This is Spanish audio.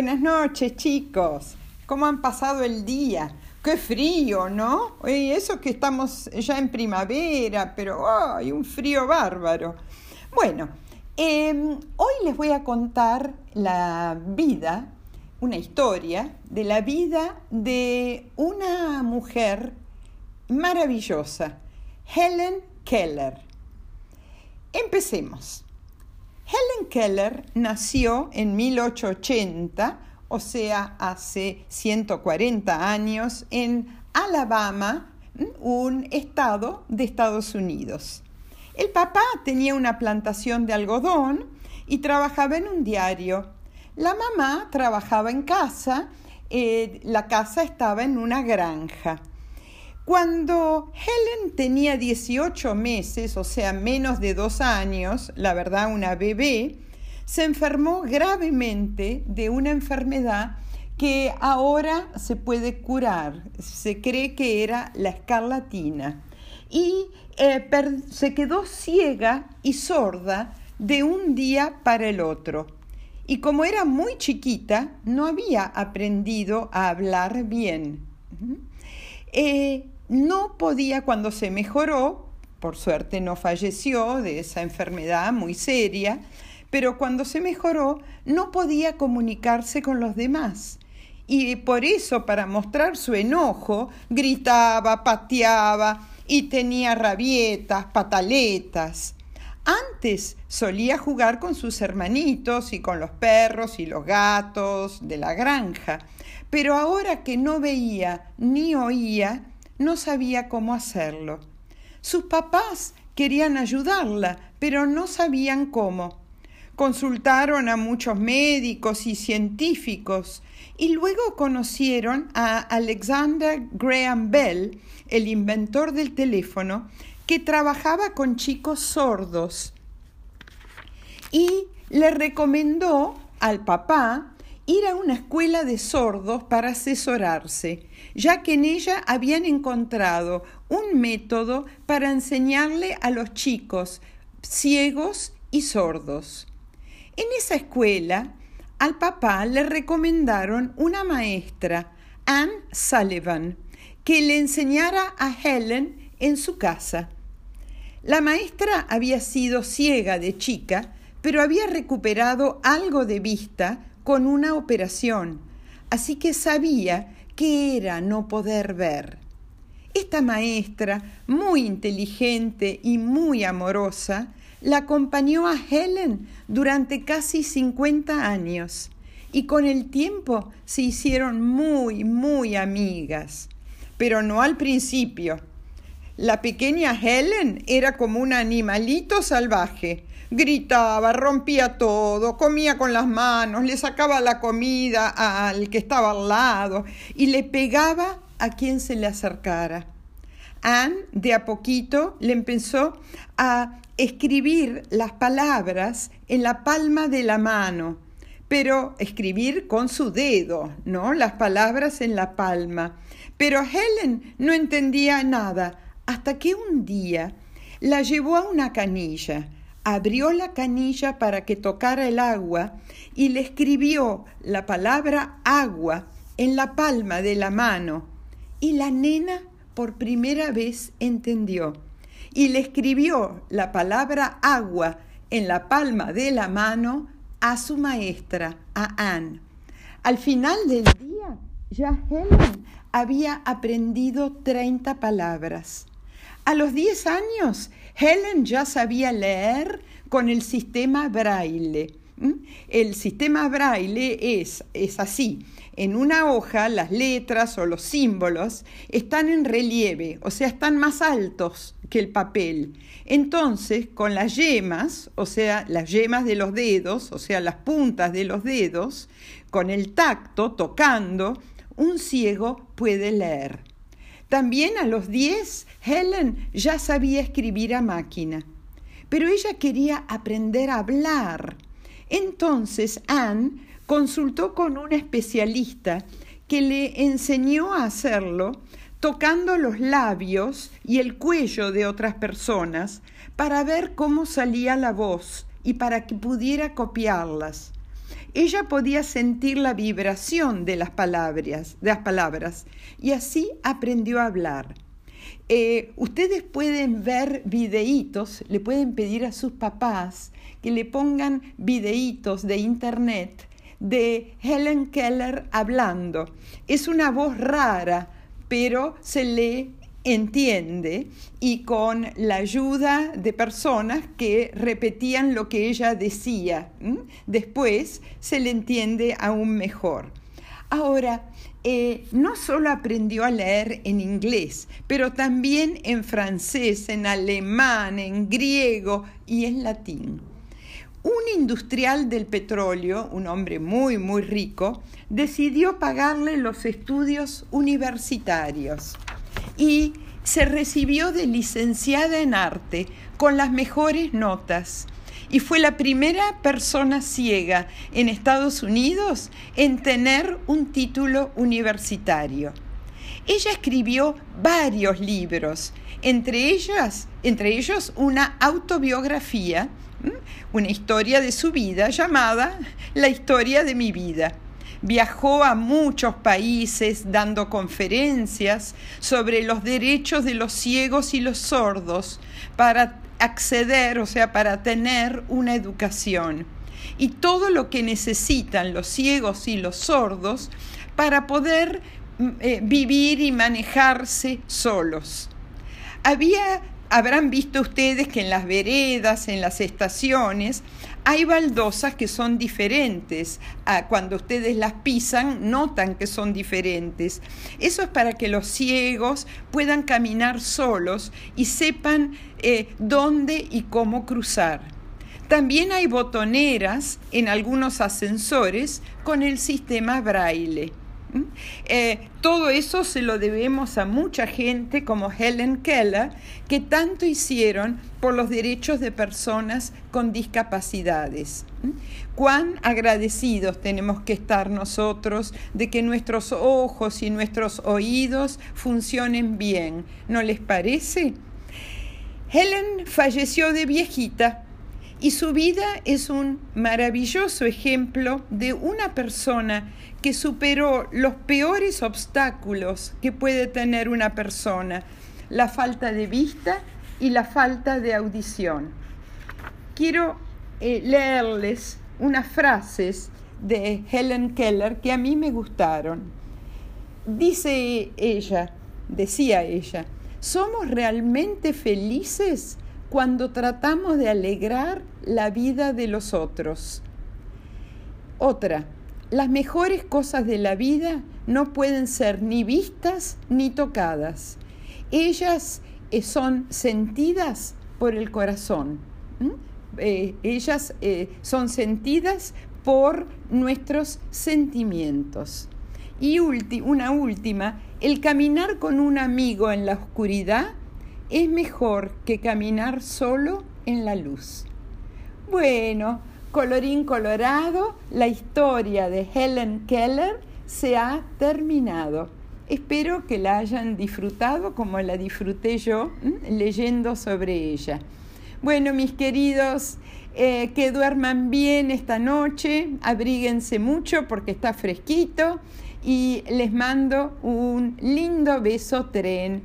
Buenas noches, chicos. ¿Cómo han pasado el día? Qué frío, ¿no? Y eso que estamos ya en primavera, pero hay un frío bárbaro. Bueno, em, hoy les voy a contar la vida, una historia de la vida de una mujer maravillosa, Helen Keller. Empecemos. Helen Keller nació en 1880, o sea, hace 140 años, en Alabama, un estado de Estados Unidos. El papá tenía una plantación de algodón y trabajaba en un diario. La mamá trabajaba en casa, eh, la casa estaba en una granja. Cuando Helen tenía 18 meses, o sea, menos de dos años, la verdad una bebé, se enfermó gravemente de una enfermedad que ahora se puede curar. Se cree que era la escarlatina. Y eh, se quedó ciega y sorda de un día para el otro. Y como era muy chiquita, no había aprendido a hablar bien. No podía, cuando se mejoró, por suerte no falleció de esa enfermedad muy seria, pero cuando se mejoró no podía comunicarse con los demás. Y por eso, para mostrar su enojo, gritaba, pateaba y tenía rabietas, pataletas. Antes solía jugar con sus hermanitos y con los perros y los gatos de la granja, pero ahora que no veía ni oía, no sabía cómo hacerlo. Sus papás querían ayudarla, pero no sabían cómo. Consultaron a muchos médicos y científicos y luego conocieron a Alexander Graham Bell, el inventor del teléfono, que trabajaba con chicos sordos y le recomendó al papá ir a una escuela de sordos para asesorarse, ya que en ella habían encontrado un método para enseñarle a los chicos ciegos y sordos. En esa escuela, al papá le recomendaron una maestra, Anne Sullivan, que le enseñara a Helen en su casa. La maestra había sido ciega de chica, pero había recuperado algo de vista con una operación, así que sabía qué era no poder ver. Esta maestra, muy inteligente y muy amorosa, la acompañó a Helen durante casi 50 años y con el tiempo se hicieron muy, muy amigas, pero no al principio. La pequeña Helen era como un animalito salvaje, Gritaba, rompía todo, comía con las manos, le sacaba la comida al que estaba al lado y le pegaba a quien se le acercara. Anne de a poquito le empezó a escribir las palabras en la palma de la mano, pero escribir con su dedo, ¿no? Las palabras en la palma. Pero Helen no entendía nada hasta que un día la llevó a una canilla abrió la canilla para que tocara el agua y le escribió la palabra agua en la palma de la mano. Y la nena por primera vez entendió. Y le escribió la palabra agua en la palma de la mano a su maestra, a Anne. Al final del día, ya Helen había aprendido 30 palabras. A los 10 años, Helen ya sabía leer con el sistema braille. El sistema braille es, es así. En una hoja las letras o los símbolos están en relieve, o sea, están más altos que el papel. Entonces, con las yemas, o sea, las yemas de los dedos, o sea, las puntas de los dedos, con el tacto, tocando, un ciego puede leer. También a los 10, Helen ya sabía escribir a máquina, pero ella quería aprender a hablar. Entonces Anne consultó con un especialista que le enseñó a hacerlo tocando los labios y el cuello de otras personas para ver cómo salía la voz y para que pudiera copiarlas. Ella podía sentir la vibración de las palabras, de las palabras y así aprendió a hablar. Eh, ustedes pueden ver videitos, le pueden pedir a sus papás que le pongan videitos de internet de Helen Keller hablando. Es una voz rara, pero se le entiende y con la ayuda de personas que repetían lo que ella decía. Después se le entiende aún mejor. Ahora, eh, no solo aprendió a leer en inglés, pero también en francés, en alemán, en griego y en latín. Un industrial del petróleo, un hombre muy, muy rico, decidió pagarle los estudios universitarios y se recibió de licenciada en arte con las mejores notas y fue la primera persona ciega en Estados Unidos en tener un título universitario. Ella escribió varios libros, entre ellas, entre ellos una autobiografía, una historia de su vida llamada La historia de mi vida. Viajó a muchos países dando conferencias sobre los derechos de los ciegos y los sordos para acceder, o sea, para tener una educación. Y todo lo que necesitan los ciegos y los sordos para poder mm, eh, vivir y manejarse solos. Había habrán visto ustedes que en las veredas, en las estaciones, hay baldosas que son diferentes. Ah, cuando ustedes las pisan, notan que son diferentes. Eso es para que los ciegos puedan caminar solos y sepan eh, dónde y cómo cruzar. También hay botoneras en algunos ascensores con el sistema braille. Eh, todo eso se lo debemos a mucha gente como Helen Keller, que tanto hicieron por los derechos de personas con discapacidades. Cuán agradecidos tenemos que estar nosotros de que nuestros ojos y nuestros oídos funcionen bien, ¿no les parece? Helen falleció de viejita y su vida es un maravilloso ejemplo de una persona que superó los peores obstáculos que puede tener una persona, la falta de vista y la falta de audición. Quiero eh, leerles unas frases de Helen Keller que a mí me gustaron. Dice ella, decía ella, ¿somos realmente felices cuando tratamos de alegrar la vida de los otros? Otra, las mejores cosas de la vida no pueden ser ni vistas ni tocadas. Ellas eh, son sentidas por el corazón. Eh, ellas eh, son sentidas por nuestros sentimientos. Y una última, el caminar con un amigo en la oscuridad es mejor que caminar solo en la luz. Bueno, Colorín colorado, la historia de Helen Keller se ha terminado. Espero que la hayan disfrutado como la disfruté yo leyendo sobre ella. Bueno, mis queridos, eh, que duerman bien esta noche, abríguense mucho porque está fresquito y les mando un lindo beso tren